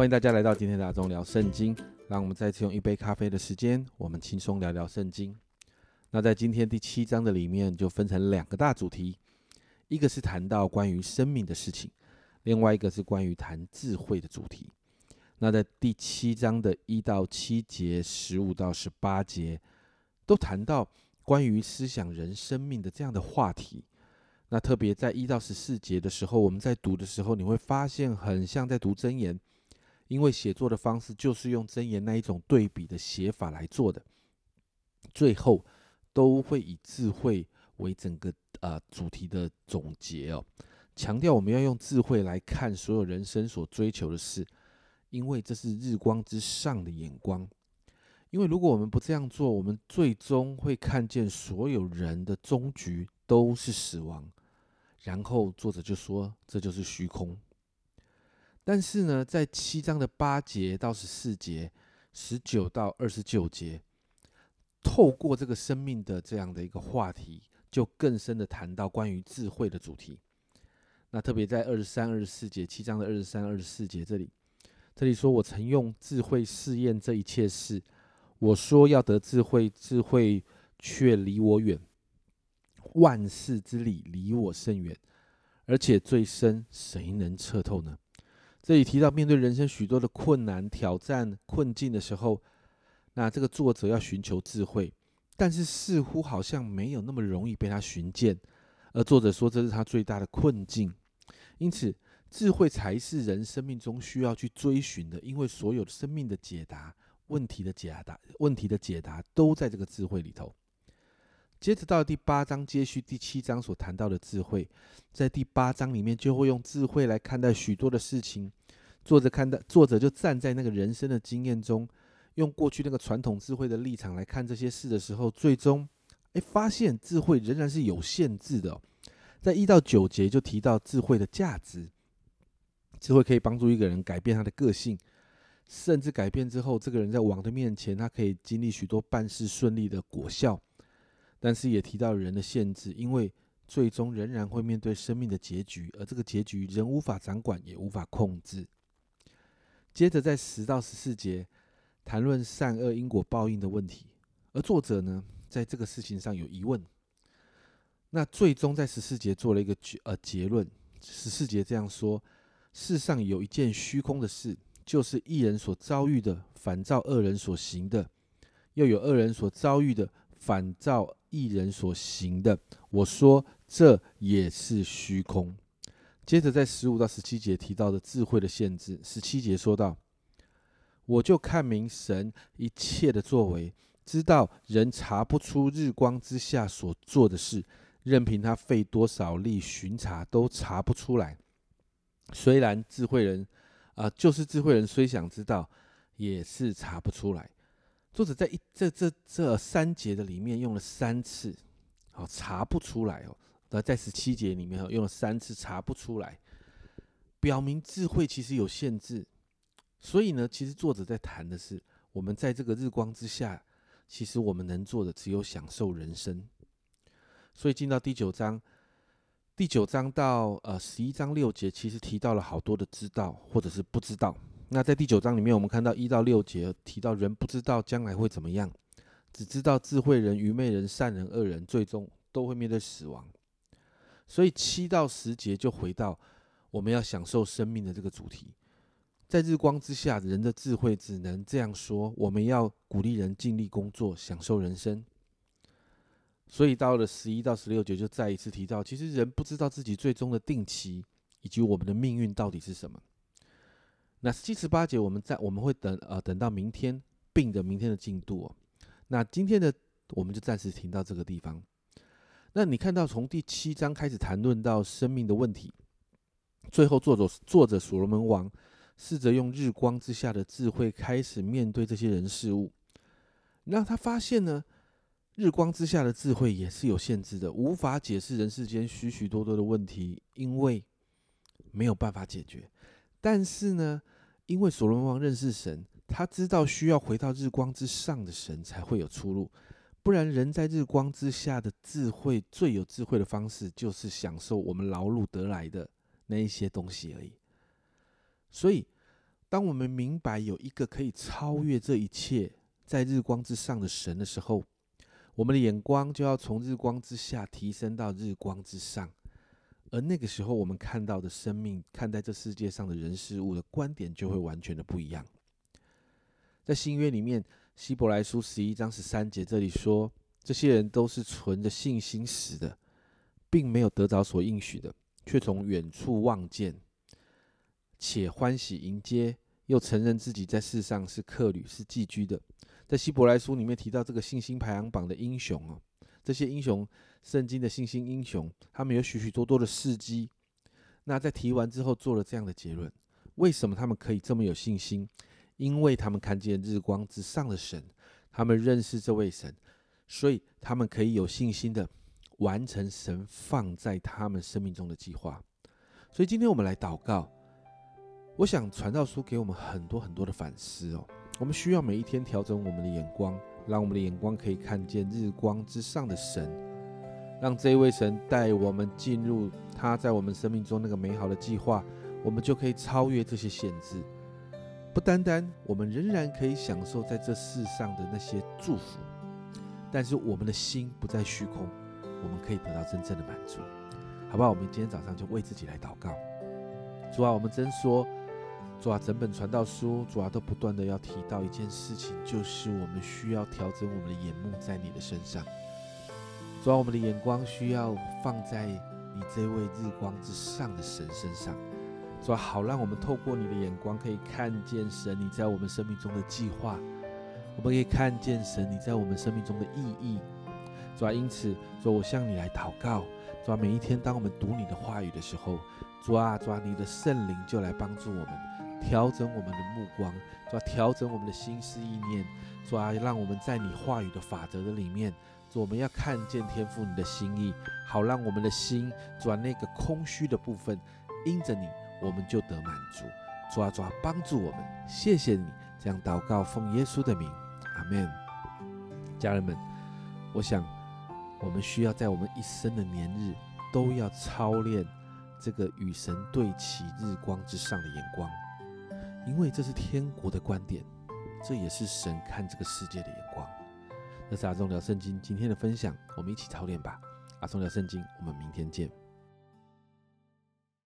欢迎大家来到今天的大众聊圣经。让我们再次用一杯咖啡的时间，我们轻松聊聊圣经。那在今天第七章的里面，就分成两个大主题，一个是谈到关于生命的事情，另外一个是关于谈智慧的主题。那在第七章的一到七节、十五到十八节，都谈到关于思想人生命的这样的话题。那特别在一到十四节的时候，我们在读的时候，你会发现很像在读真言。因为写作的方式就是用真言那一种对比的写法来做的，最后都会以智慧为整个呃主题的总结哦，强调我们要用智慧来看所有人生所追求的事，因为这是日光之上的眼光。因为如果我们不这样做，我们最终会看见所有人的终局都是死亡。然后作者就说，这就是虚空。但是呢，在七章的八节到十四节、十九到二十九节，透过这个生命的这样的一个话题，就更深的谈到关于智慧的主题。那特别在二十三、二十四节，七章的二十三、二十四节这里，这里说：“我曾用智慧试验这一切事，我说要得智慧，智慧却离我远；万事之理离我甚远，而且最深，谁能测透呢？”这里提到，面对人生许多的困难、挑战、困境的时候，那这个作者要寻求智慧，但是似乎好像没有那么容易被他寻见。而作者说，这是他最大的困境。因此，智慧才是人生命中需要去追寻的，因为所有的生命的解答、问题的解答、问题的解答，都在这个智慧里头。接着到第八章，接续第七章所谈到的智慧，在第八章里面就会用智慧来看待许多的事情。作者看待作者就站在那个人生的经验中，用过去那个传统智慧的立场来看这些事的时候，最终哎发现智慧仍然是有限制的。在一到九节就提到智慧的价值，智慧可以帮助一个人改变他的个性，甚至改变之后，这个人在王的面前，他可以经历许多办事顺利的果效。但是也提到人的限制，因为最终仍然会面对生命的结局，而这个结局人无法掌管，也无法控制。接着在十到十四节谈论善恶因果报应的问题，而作者呢在这个事情上有疑问。那最终在十四节做了一个结呃结论，十四节这样说：世上有一件虚空的事，就是一人所遭遇的反照恶人所行的，又有恶人所遭遇的反照。一人所行的，我说这也是虚空。接着在十五到十七节提到的智慧的限制，十七节说到：“我就看明神一切的作为，知道人查不出日光之下所做的事，任凭他费多少力巡查，都查不出来。虽然智慧人啊，就是智慧人，虽想知道，也是查不出来。”作者在一这这这三节的里面用了三次，好查不出来哦。那在十七节里面用了三次查不出来，表明智慧其实有限制。所以呢，其实作者在谈的是，我们在这个日光之下，其实我们能做的只有享受人生。所以进到第九章，第九章到呃十一章六节，其实提到了好多的知道或者是不知道。那在第九章里面，我们看到一到六节提到人不知道将来会怎么样，只知道智慧人、愚昧人、善人、恶人最终都会面对死亡。所以七到十节就回到我们要享受生命的这个主题。在日光之下，人的智慧只能这样说：我们要鼓励人尽力工作，享受人生。所以到了十一到十六节，就再一次提到，其实人不知道自己最终的定期以及我们的命运到底是什么。那七十八节，我们在我们会等呃等到明天并的明天的进度。那今天的我们就暂时停到这个地方。那你看到从第七章开始谈论到生命的问题，最后作者作者所罗门王试着用日光之下的智慧开始面对这些人事物，让他发现呢，日光之下的智慧也是有限制的，无法解释人世间许许多多的问题，因为没有办法解决。但是呢，因为所罗门王认识神，他知道需要回到日光之上的神才会有出路，不然人在日光之下的智慧最有智慧的方式，就是享受我们劳碌得来的那一些东西而已。所以，当我们明白有一个可以超越这一切，在日光之上的神的时候，我们的眼光就要从日光之下提升到日光之上。而那个时候，我们看到的生命，看待这世界上的人事物的观点，就会完全的不一样。在新约里面，希伯来书十一章十三节这里说，这些人都是存着信心死的，并没有得着所应许的，却从远处望见，且欢喜迎接，又承认自己在世上是客旅，是寄居的。在希伯来书里面提到这个信心排行榜的英雄哦，这些英雄。圣经的信心英雄，他们有许许多多的事迹。那在提完之后，做了这样的结论：为什么他们可以这么有信心？因为他们看见日光之上的神，他们认识这位神，所以他们可以有信心的完成神放在他们生命中的计划。所以今天我们来祷告，我想传道书给我们很多很多的反思哦。我们需要每一天调整我们的眼光，让我们的眼光可以看见日光之上的神。让这一位神带我们进入他在我们生命中那个美好的计划，我们就可以超越这些限制。不单单我们仍然可以享受在这世上的那些祝福，但是我们的心不再虚空，我们可以得到真正的满足，好不好？我们今天早上就为自己来祷告。主啊，我们真说，主啊，整本传道书，主啊，都不断的要提到一件事情，就是我们需要调整我们的眼目在你的身上。主啊，我们的眼光需要放在你这位日光之上的神身上。主啊，好让我们透过你的眼光，可以看见神你在我们生命中的计划，我们可以看见神你在我们生命中的意义。主啊，因此，主，我向你来祷告。主啊，每一天当我们读你的话语的时候，主啊，主啊，你的圣灵就来帮助我们，调整我们的目光，主啊，调整我们的心思意念。主啊，让我们在你话语的法则的里面。我们要看见天父你的心意，好让我们的心转那个空虚的部分，因着你，我们就得满足。主啊，主啊，帮助我们，谢谢你这样祷告，奉耶稣的名，阿门。家人们，我想我们需要在我们一生的年日，都要操练这个与神对齐日光之上的眼光，因为这是天国的观点，这也是神看这个世界的眼光。这是阿忠聊圣经今天的分享，我们一起操练吧。阿忠聊圣经，我们明天见。